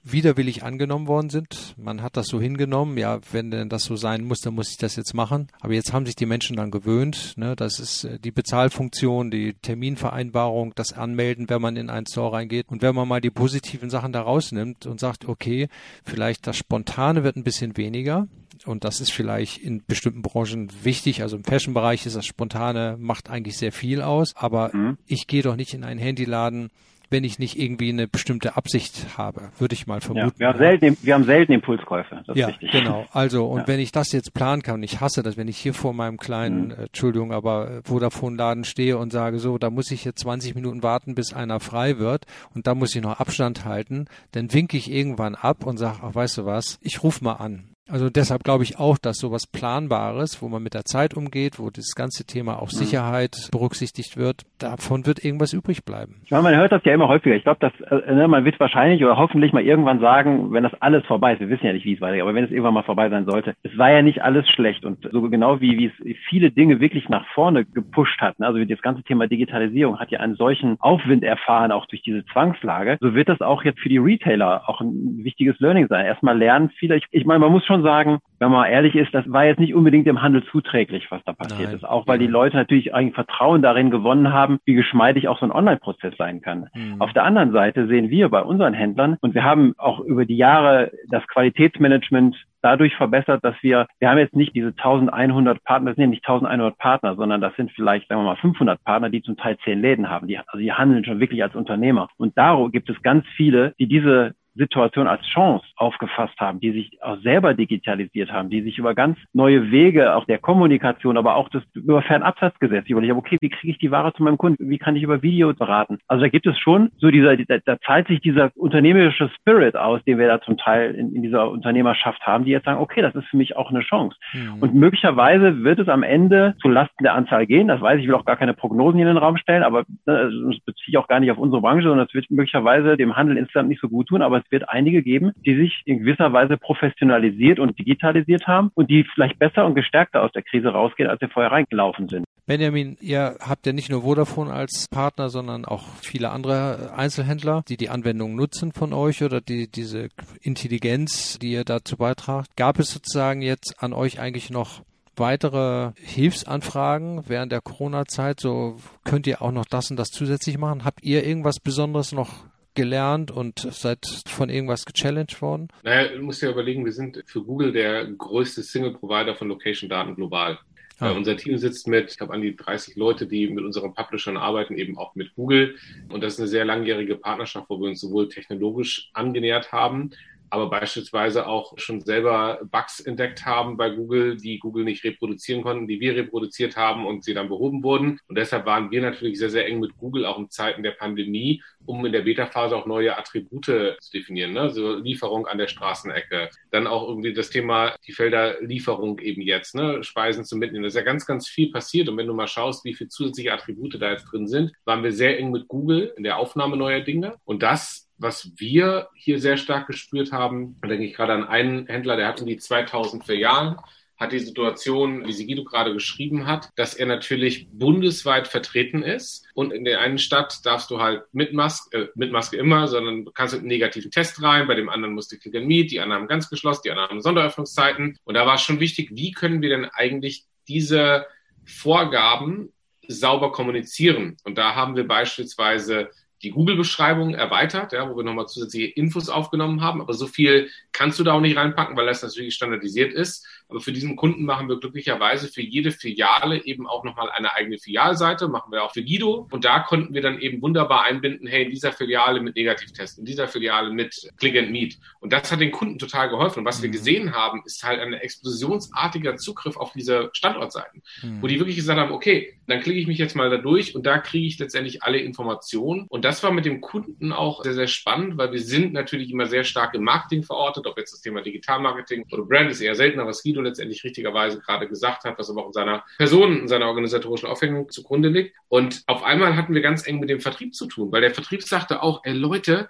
widerwillig angenommen worden sind. Man hat das so hingenommen, ja, wenn denn das so sein muss, dann muss ich das jetzt machen. Aber jetzt haben sich die Menschen dann gewöhnt. Ne? Das ist äh, die Bezahlfunktion, die Terminvereinbarung, das Anmelden, wenn man in einen Store reingeht. Und wenn man mal die positiven Sachen da rausnimmt und sagt, okay, vielleicht das Spontane wird ein bisschen weniger, und das ist vielleicht in bestimmten Branchen wichtig. Also im Fashion-Bereich ist das Spontane, macht eigentlich sehr viel aus. Aber mhm. ich gehe doch nicht in einen Handyladen, wenn ich nicht irgendwie eine bestimmte Absicht habe, würde ich mal vermuten. Ja, wir, haben selten, wir haben selten Impulskäufe. Das ja, genau. Also, und ja. wenn ich das jetzt planen kann, und ich hasse das, wenn ich hier vor meinem kleinen, mhm. äh, Entschuldigung, aber Vodafone-Laden stehe und sage, so, da muss ich jetzt 20 Minuten warten, bis einer frei wird und da muss ich noch Abstand halten, dann winke ich irgendwann ab und sage, ach, weißt du was, ich rufe mal an Also deshalb glaube ich auch, dass sowas Planbares, wo man mit der Zeit umgeht, wo das ganze Thema auch mhm. Sicherheit berücksichtigt wird, davon wird irgendwas übrig bleiben. Ja, man hört das ja immer häufiger. Ich glaube, dass äh, ne, man wird wahrscheinlich oder hoffentlich mal irgendwann sagen, wenn das alles vorbei ist, wir wissen ja nicht, wie es weitergeht, aber wenn es irgendwann mal vorbei sein sollte, es war ja nicht alles schlecht und so genau wie, wie es viele Dinge wirklich nach vorne gepusht hat. Ne? Also das ganze Thema Digitalisierung hat ja einen solchen Aufwind erfahren, auch durch diese Zwangslage. So wird das auch jetzt für die Retailer auch ein wichtiges Learning sein. Erstmal lernen viele. Ich, ich meine, man muss schon sagen, wenn man ehrlich ist, das war jetzt nicht unbedingt dem Handel zuträglich, was da passiert Nein. ist. Auch weil die Leute natürlich eigentlich Vertrauen darin gewonnen haben, wie geschmeidig auch so ein Online-Prozess sein kann. Mhm. Auf der anderen Seite sehen wir bei unseren Händlern, und wir haben auch über die Jahre das Qualitätsmanagement dadurch verbessert, dass wir, wir haben jetzt nicht diese 1100 Partner, das sind nicht 1100 Partner, sondern das sind vielleicht, sagen wir mal, 500 Partner, die zum Teil zehn Läden haben. Die, also die handeln schon wirklich als Unternehmer. Und darum gibt es ganz viele, die diese Situation als Chance aufgefasst haben, die sich auch selber digitalisiert haben, die sich über ganz neue Wege auch der Kommunikation, aber auch das über Fernabsatzgesetz überlegen, okay, wie kriege ich die Ware zu meinem Kunden? Wie kann ich über Video beraten? Also da gibt es schon so dieser, da, da zahlt sich dieser unternehmerische Spirit aus, den wir da zum Teil in, in dieser Unternehmerschaft haben, die jetzt sagen, okay, das ist für mich auch eine Chance. Mhm. Und möglicherweise wird es am Ende zu Lasten der Anzahl gehen. Das weiß ich, ich will auch gar keine Prognosen hier in den Raum stellen, aber ne, das beziehe ich auch gar nicht auf unsere Branche, sondern es wird möglicherweise dem Handel insgesamt nicht so gut tun, aber wird einige geben, die sich in gewisser Weise professionalisiert und digitalisiert haben und die vielleicht besser und gestärkter aus der Krise rausgehen, als sie vorher reingelaufen sind. Benjamin, ihr habt ja nicht nur Vodafone als Partner, sondern auch viele andere Einzelhändler, die die Anwendung nutzen von euch oder die diese Intelligenz, die ihr dazu beitragt. Gab es sozusagen jetzt an euch eigentlich noch weitere Hilfsanfragen während der Corona-Zeit? So könnt ihr auch noch das und das zusätzlich machen? Habt ihr irgendwas Besonderes noch gelernt und seid von irgendwas gechallenged worden? Naja, du musst dir überlegen, wir sind für Google der größte Single-Provider von Location-Daten global. Ah. Uh, unser Team sitzt mit, ich habe an die 30 Leute, die mit unseren Publishern arbeiten, eben auch mit Google. Und das ist eine sehr langjährige Partnerschaft, wo wir uns sowohl technologisch angenähert haben, aber beispielsweise auch schon selber Bugs entdeckt haben bei Google, die Google nicht reproduzieren konnten, die wir reproduziert haben und sie dann behoben wurden. Und deshalb waren wir natürlich sehr, sehr eng mit Google auch in Zeiten der Pandemie, um in der Beta-Phase auch neue Attribute zu definieren, ne? so Lieferung an der Straßenecke. Dann auch irgendwie das Thema, die Felder Lieferung eben jetzt, ne? Speisen zu mitnehmen. Da ist ja ganz, ganz viel passiert. Und wenn du mal schaust, wie viele zusätzliche Attribute da jetzt drin sind, waren wir sehr eng mit Google in der Aufnahme neuer Dinge. Und das was wir hier sehr stark gespürt haben, da denke ich gerade an einen Händler, der hat um die 2000 Filialen, hat die Situation, wie Sigido gerade geschrieben hat, dass er natürlich bundesweit vertreten ist. Und in der einen Stadt darfst du halt mit Maske, äh, mit Maske immer, sondern kannst mit einem negativen Test rein, bei dem anderen musst du Click and Meet, die anderen haben ganz geschlossen, die anderen haben Sonderöffnungszeiten. Und da war es schon wichtig, wie können wir denn eigentlich diese Vorgaben sauber kommunizieren? Und da haben wir beispielsweise die Google-Beschreibung erweitert, ja, wo wir nochmal zusätzliche Infos aufgenommen haben. Aber so viel kannst du da auch nicht reinpacken, weil das natürlich standardisiert ist. Aber für diesen Kunden machen wir glücklicherweise für jede Filiale eben auch nochmal eine eigene Filialseite, machen wir auch für Guido. Und da konnten wir dann eben wunderbar einbinden, hey, in dieser Filiale mit Negativtest, in dieser Filiale mit Click and Meet. Und das hat den Kunden total geholfen. Und was mhm. wir gesehen haben, ist halt ein explosionsartiger Zugriff auf diese Standortseiten, mhm. wo die wirklich gesagt haben, okay, dann klicke ich mich jetzt mal da durch und da kriege ich letztendlich alle Informationen. Und das war mit dem Kunden auch sehr, sehr spannend, weil wir sind natürlich immer sehr stark im Marketing verortet, ob jetzt das Thema Digitalmarketing oder Brand ist eher seltener, was Guido letztendlich richtigerweise gerade gesagt hat, was aber auch in seiner Person, in seiner organisatorischen Aufhängung zugrunde liegt. Und auf einmal hatten wir ganz eng mit dem Vertrieb zu tun, weil der Vertrieb sagte auch, ey Leute,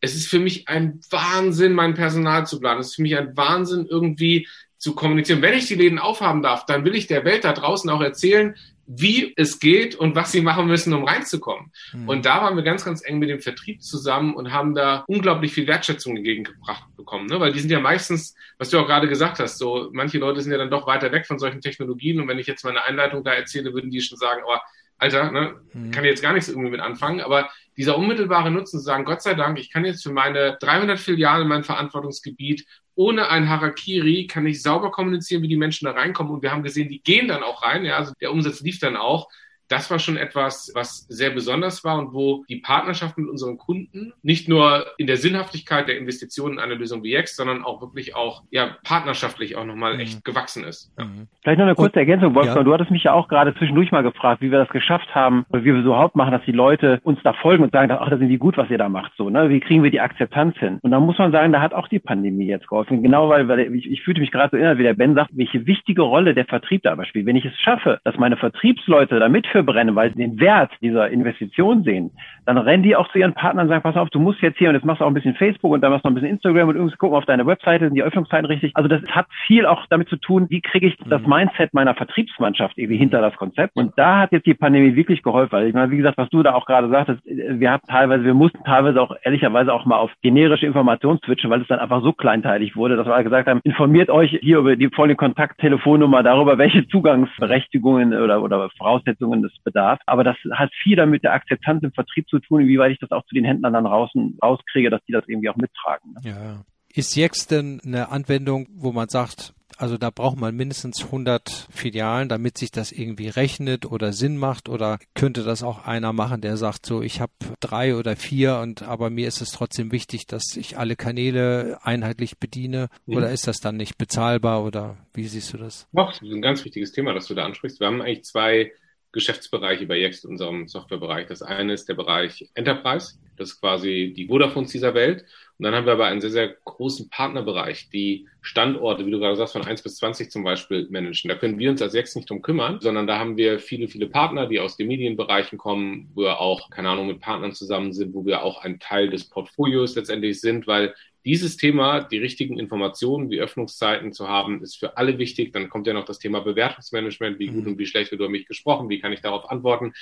es ist für mich ein Wahnsinn, mein Personal zu planen. Es ist für mich ein Wahnsinn, irgendwie zu kommunizieren. Wenn ich die Läden aufhaben darf, dann will ich der Welt da draußen auch erzählen, wie es geht und was sie machen müssen, um reinzukommen. Mhm. Und da waren wir ganz, ganz eng mit dem Vertrieb zusammen und haben da unglaublich viel Wertschätzung entgegengebracht bekommen, ne? weil die sind ja meistens, was du auch gerade gesagt hast, so manche Leute sind ja dann doch weiter weg von solchen Technologien und wenn ich jetzt meine Einleitung da erzähle, würden die schon sagen, oh, Alter, ne, mhm. kann jetzt gar nichts irgendwie mit anfangen, aber dieser unmittelbare Nutzen zu sagen, Gott sei Dank, ich kann jetzt für meine 300 Filialen in meinem Verantwortungsgebiet ohne ein Harakiri kann ich sauber kommunizieren, wie die Menschen da reinkommen. Und wir haben gesehen, die gehen dann auch rein. Ja, also der Umsatz lief dann auch. Das war schon etwas, was sehr besonders war und wo die Partnerschaft mit unseren Kunden nicht nur in der Sinnhaftigkeit der Investitionen in eine Lösung wie X, sondern auch wirklich auch ja partnerschaftlich auch nochmal mhm. echt gewachsen ist. Ja. Mhm. Vielleicht noch eine kurze Ergänzung, Wolfgang. Ja. Du hattest mich ja auch gerade zwischendurch mal gefragt, wie wir das geschafft haben, oder wie wir so überhaupt machen, dass die Leute uns da folgen und sagen, ach, das sind die gut, was ihr da macht. So, ne? Wie kriegen wir die Akzeptanz hin? Und da muss man sagen, da hat auch die Pandemie jetzt geholfen. Genau, weil, weil ich, ich fühlte mich gerade so erinnert, wie der Ben sagt, welche wichtige Rolle der Vertrieb da aber spielt. Wenn ich es schaffe, dass meine Vertriebsleute da mit brennen, weil sie den Wert dieser Investition sehen, dann rennen die auch zu ihren Partnern und sagen, pass auf, du musst jetzt hier und jetzt machst du auch ein bisschen Facebook und dann machst du noch ein bisschen Instagram und irgendwie gucken auf deine Webseite, sind die Öffnungszeiten richtig. Also das hat viel auch damit zu tun, wie kriege ich das mhm. Mindset meiner Vertriebsmannschaft irgendwie hinter das Konzept. Und da hat jetzt die Pandemie wirklich geholfen. Also ich meine, wie gesagt, was du da auch gerade sagtest, wir haben teilweise, wir mussten teilweise auch ehrlicherweise auch mal auf generische Informationen switchen, weil es dann einfach so kleinteilig wurde, dass wir gesagt haben, informiert euch hier über die vollen Kontakttelefonnummer darüber, welche Zugangsberechtigungen oder, oder Voraussetzungen es bedarf. Aber das hat viel damit der Akzeptanz im Vertrieb zu tun, inwieweit ich das auch zu den Händlern dann draußen rauskriege, dass die das irgendwie auch mittragen. Ne? Ja. Ist jetzt denn eine Anwendung, wo man sagt, also da braucht man mindestens 100 Filialen, damit sich das irgendwie rechnet oder Sinn macht oder könnte das auch einer machen, der sagt so, ich habe drei oder vier und aber mir ist es trotzdem wichtig, dass ich alle Kanäle einheitlich bediene mhm. oder ist das dann nicht bezahlbar oder wie siehst du das? Doch, das ist ein ganz wichtiges Thema, das du da ansprichst. Wir haben eigentlich zwei Geschäftsbereiche bei Yext, unserem Softwarebereich. Das eine ist der Bereich Enterprise. Das ist quasi die Vodafones dieser Welt. Und dann haben wir aber einen sehr, sehr großen Partnerbereich, die Standorte, wie du gerade sagst, von 1 bis 20 zum Beispiel managen. Da können wir uns als Yext nicht drum kümmern, sondern da haben wir viele, viele Partner, die aus den Medienbereichen kommen, wo wir auch, keine Ahnung, mit Partnern zusammen sind, wo wir auch ein Teil des Portfolios letztendlich sind, weil dieses Thema, die richtigen Informationen, die Öffnungszeiten zu haben, ist für alle wichtig. Dann kommt ja noch das Thema Bewertungsmanagement. Wie gut mhm. und wie schlecht wird über mich gesprochen? Wie kann ich darauf antworten?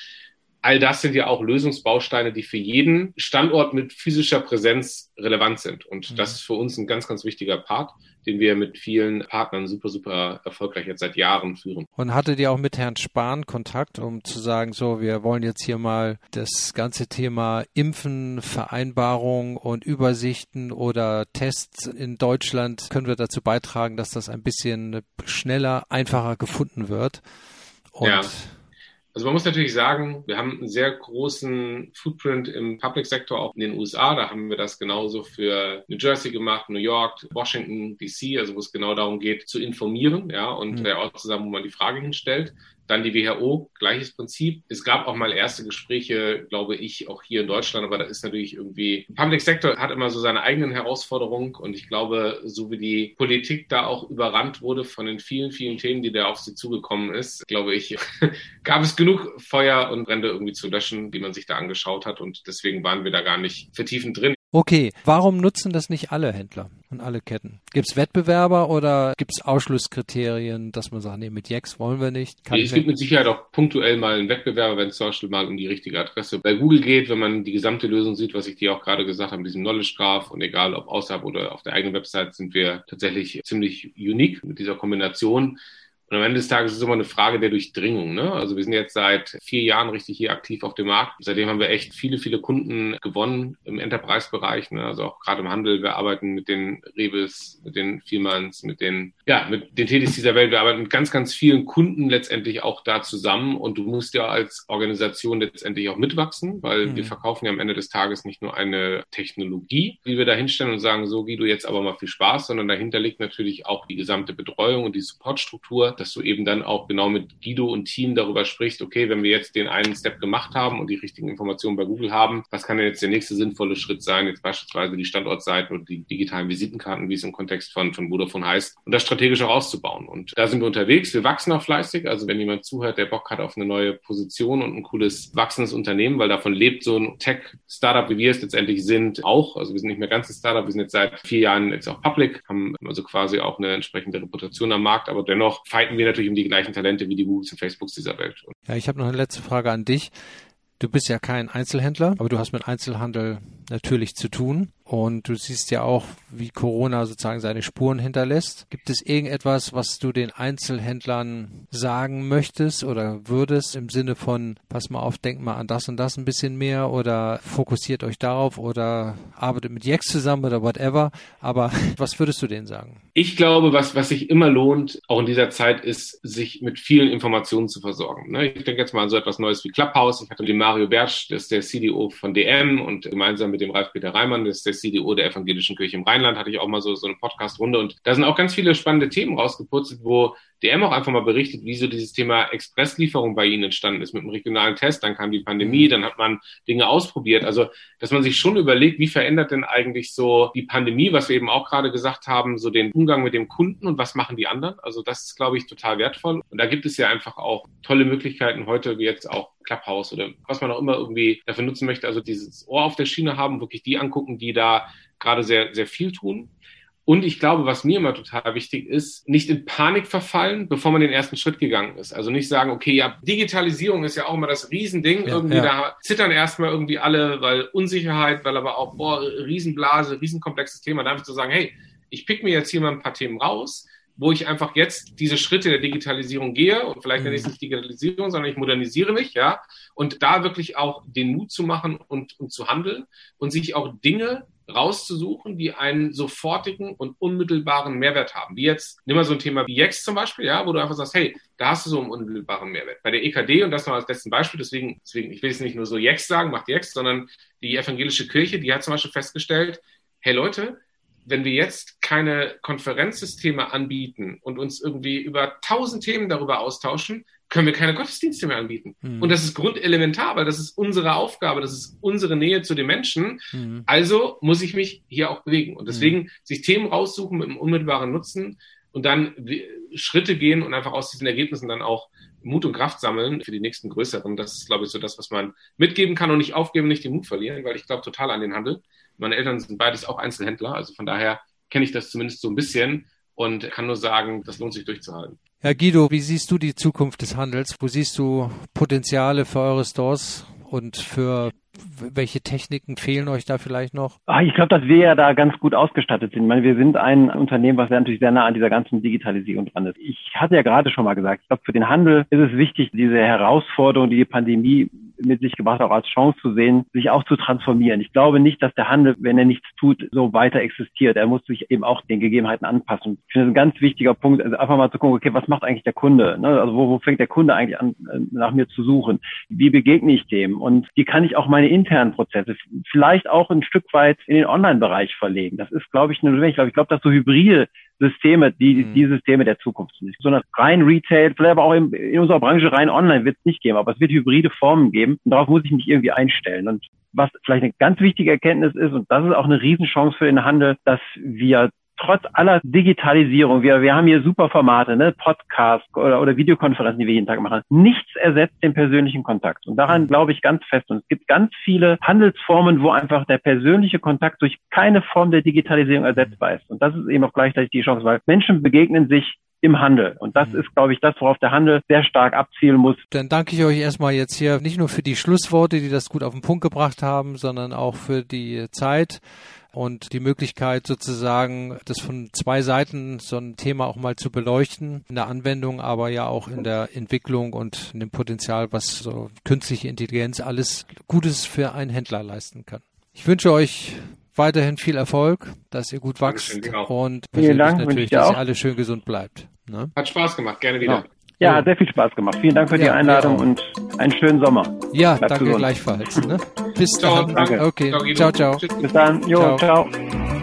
All das sind ja auch Lösungsbausteine, die für jeden Standort mit physischer Präsenz relevant sind. Und mhm. das ist für uns ein ganz, ganz wichtiger Part, den wir mit vielen Partnern super, super erfolgreich jetzt seit Jahren führen. Und hattet ihr auch mit Herrn Spahn Kontakt, um zu sagen, so, wir wollen jetzt hier mal das ganze Thema Impfen, Vereinbarung und Übersichten oder Tests in Deutschland, können wir dazu beitragen, dass das ein bisschen schneller, einfacher gefunden wird? Und ja. Also man muss natürlich sagen, wir haben einen sehr großen Footprint im Public Sektor auch in den USA. Da haben wir das genauso für New Jersey gemacht, New York, Washington, DC, also wo es genau darum geht, zu informieren, ja, und mhm. der Ort zusammen, wo man die Frage hinstellt. Dann die WHO, gleiches Prinzip. Es gab auch mal erste Gespräche, glaube ich, auch hier in Deutschland, aber da ist natürlich irgendwie, Public Sector hat immer so seine eigenen Herausforderungen und ich glaube, so wie die Politik da auch überrannt wurde von den vielen, vielen Themen, die da auf sie zugekommen ist, glaube ich, [laughs] gab es genug Feuer und Brände irgendwie zu löschen, die man sich da angeschaut hat und deswegen waren wir da gar nicht vertiefend drin. Okay, warum nutzen das nicht alle Händler und alle Ketten? Gibt es Wettbewerber oder gibt es Ausschlusskriterien, dass man sagt, nee, mit Jex wollen wir nicht? Kann es gibt mit Sicherheit auch punktuell mal einen Wettbewerber, wenn es zum Beispiel mal um die richtige Adresse bei Google geht, wenn man die gesamte Lösung sieht, was ich dir auch gerade gesagt habe, mit diesem Knowledge Graph und egal ob außerhalb oder auf der eigenen Website sind wir tatsächlich ziemlich unique mit dieser Kombination. Und am Ende des Tages ist es immer eine Frage der Durchdringung. Ne? Also wir sind jetzt seit vier Jahren richtig hier aktiv auf dem Markt. Seitdem haben wir echt viele, viele Kunden gewonnen im Enterprise-Bereich. Ne? Also auch gerade im Handel. Wir arbeiten mit den Rebis, mit den Vielmanns, mit den, ja, mit den Tedis dieser Welt. Wir arbeiten mit ganz, ganz vielen Kunden letztendlich auch da zusammen. Und du musst ja als Organisation letztendlich auch mitwachsen, weil mhm. wir verkaufen ja am Ende des Tages nicht nur eine Technologie, wie wir da hinstellen und sagen, so Guido, jetzt aber mal viel Spaß, sondern dahinter liegt natürlich auch die gesamte Betreuung und die Supportstruktur dass du eben dann auch genau mit Guido und Team darüber sprichst, okay, wenn wir jetzt den einen Step gemacht haben und die richtigen Informationen bei Google haben, was kann denn jetzt der nächste sinnvolle Schritt sein? Jetzt beispielsweise die Standortseiten oder die digitalen Visitenkarten, wie es im Kontext von, von Vodafone heißt, und das strategisch auch auszubauen. Und da sind wir unterwegs. Wir wachsen auch fleißig. Also wenn jemand zuhört, der Bock hat auf eine neue Position und ein cooles wachsendes Unternehmen, weil davon lebt so ein Tech-Startup, wie wir es letztendlich sind, auch. Also wir sind nicht mehr ganz ein Startup. Wir sind jetzt seit vier Jahren jetzt auch public, haben also quasi auch eine entsprechende Reputation am Markt, aber dennoch fighten streiten wir natürlich um die gleichen Talente wie die Googles und Facebooks dieser Welt. Ja, ich habe noch eine letzte Frage an dich. Du bist ja kein Einzelhändler, aber du hast mit Einzelhandel natürlich zu tun. Und du siehst ja auch, wie Corona sozusagen seine Spuren hinterlässt. Gibt es irgendetwas, was du den Einzelhändlern sagen möchtest oder würdest im Sinne von, pass mal auf, denk mal an das und das ein bisschen mehr oder fokussiert euch darauf oder arbeitet mit Jex zusammen oder whatever. Aber [laughs] was würdest du denen sagen? Ich glaube, was, was sich immer lohnt, auch in dieser Zeit, ist, sich mit vielen Informationen zu versorgen. Ne? Ich denke jetzt mal an so etwas Neues wie Clubhouse. Ich hatte den Mario Bertsch, das ist der CDO von DM und gemeinsam mit dem Ralf-Peter Reimann, das ist der CDO der Evangelischen Kirche im Rheinland, hatte ich auch mal so, so eine Podcast-Runde. Und da sind auch ganz viele spannende Themen rausgeputzt, wo DM auch einfach mal berichtet, wie so dieses Thema Expresslieferung bei ihnen entstanden ist mit einem regionalen Test. Dann kam die Pandemie, mhm. dann hat man Dinge ausprobiert. Also, dass man sich schon überlegt, wie verändert denn eigentlich so die Pandemie, was wir eben auch gerade gesagt haben, so den Umgang mit dem Kunden und was machen die anderen? Also, das ist, glaube ich, total wertvoll. Und da gibt es ja einfach auch tolle Möglichkeiten heute, wie jetzt auch Clubhouse oder was man auch immer irgendwie dafür nutzen möchte. Also dieses Ohr auf der Schiene haben, wirklich die angucken, die da gerade sehr, sehr viel tun. Und ich glaube, was mir immer total wichtig ist, nicht in Panik verfallen, bevor man den ersten Schritt gegangen ist. Also nicht sagen, okay, ja, Digitalisierung ist ja auch immer das Riesending. Ja, irgendwie ja. da zittern erstmal irgendwie alle, weil Unsicherheit, weil aber auch, boah, Riesenblase, riesenkomplexes Thema. Da einfach zu sagen, hey, ich pick mir jetzt hier mal ein paar Themen raus, wo ich einfach jetzt diese Schritte der Digitalisierung gehe und vielleicht mhm. nicht Digitalisierung, sondern ich modernisiere mich, ja, und da wirklich auch den Mut zu machen und, und zu handeln und sich auch Dinge rauszusuchen, die einen sofortigen und unmittelbaren Mehrwert haben. Wie jetzt, nimm mal so ein Thema wie Yext zum Beispiel, ja, wo du einfach sagst, hey, da hast du so einen unmittelbaren Mehrwert. Bei der EKD, und das noch als letzten Beispiel, deswegen, deswegen, ich will jetzt nicht nur so Yext sagen, macht Yext, sondern die evangelische Kirche, die hat zum Beispiel festgestellt, hey Leute, wenn wir jetzt keine Konferenzsysteme anbieten und uns irgendwie über tausend Themen darüber austauschen, können wir keine Gottesdienste mehr anbieten. Mhm. Und das ist grundelementar, weil das ist unsere Aufgabe, das ist unsere Nähe zu den Menschen. Mhm. Also muss ich mich hier auch bewegen. Und deswegen mhm. sich Themen raussuchen mit einem unmittelbaren Nutzen und dann Schritte gehen und einfach aus diesen Ergebnissen dann auch Mut und Kraft sammeln für die nächsten größeren. Das ist, glaube ich, so das, was man mitgeben kann und nicht aufgeben, nicht den Mut verlieren, weil ich glaube total an den Handel. Meine Eltern sind beides auch Einzelhändler, also von daher kenne ich das zumindest so ein bisschen und kann nur sagen, das lohnt sich durchzuhalten. Herr Guido, wie siehst du die Zukunft des Handels? Wo siehst du Potenziale für eure Stores und für welche Techniken fehlen euch da vielleicht noch? Ah, ich glaube, dass wir ja da ganz gut ausgestattet sind. Ich meine, wir sind ein Unternehmen, was natürlich sehr nah an dieser ganzen Digitalisierung dran ist. Ich hatte ja gerade schon mal gesagt, ich glaube, für den Handel ist es wichtig, diese Herausforderung, die die Pandemie mit sich gebracht, auch als Chance zu sehen, sich auch zu transformieren. Ich glaube nicht, dass der Handel, wenn er nichts tut, so weiter existiert. Er muss sich eben auch den Gegebenheiten anpassen. Ich finde das ein ganz wichtiger Punkt, also einfach mal zu gucken, okay, was macht eigentlich der Kunde? Ne? Also wo, wo fängt der Kunde eigentlich an, äh, nach mir zu suchen? Wie begegne ich dem? Und wie kann ich auch meine internen Prozesse vielleicht auch ein Stück weit in den Online-Bereich verlegen? Das ist, glaube ich, eine, glaube, ich glaube, dass so hybride Systeme, die, mhm. die Systeme der Zukunft sind. Sondern rein Retail, vielleicht aber auch in, in unserer Branche rein online wird es nicht geben, aber es wird hybride Formen geben und darauf muss ich mich irgendwie einstellen. Und was vielleicht eine ganz wichtige Erkenntnis ist, und das ist auch eine Riesenchance für den Handel, dass wir trotz aller Digitalisierung, wir, wir haben hier super Formate, ne, Podcast oder, oder Videokonferenzen, die wir jeden Tag machen. Nichts ersetzt den persönlichen Kontakt. Und daran glaube ich ganz fest. Und es gibt ganz viele Handelsformen, wo einfach der persönliche Kontakt durch keine Form der Digitalisierung ersetzbar ist. Und das ist eben auch gleichzeitig die Chance, weil Menschen begegnen sich im Handel. Und das mhm. ist, glaube ich, das, worauf der Handel sehr stark abzielen muss. Dann danke ich euch erstmal jetzt hier nicht nur für die Schlussworte, die das gut auf den Punkt gebracht haben, sondern auch für die Zeit und die Möglichkeit sozusagen, das von zwei Seiten so ein Thema auch mal zu beleuchten, in der Anwendung, aber ja auch in der Entwicklung und in dem Potenzial, was so künstliche Intelligenz alles Gutes für einen Händler leisten kann. Ich wünsche euch weiterhin viel Erfolg, dass ihr gut wachst und Dank, natürlich, dass ihr alle schön gesund bleibt. Ne? Hat Spaß gemacht, gerne wieder. Ja, hat sehr viel Spaß gemacht. Vielen Dank für die Einladung und einen schönen Sommer. Ja, Bleibt danke gesund. gleichfalls. Ne? Bis ciao, dann. Danke. Okay, ciao, ciao. Bis dann. Jo, ciao. ciao.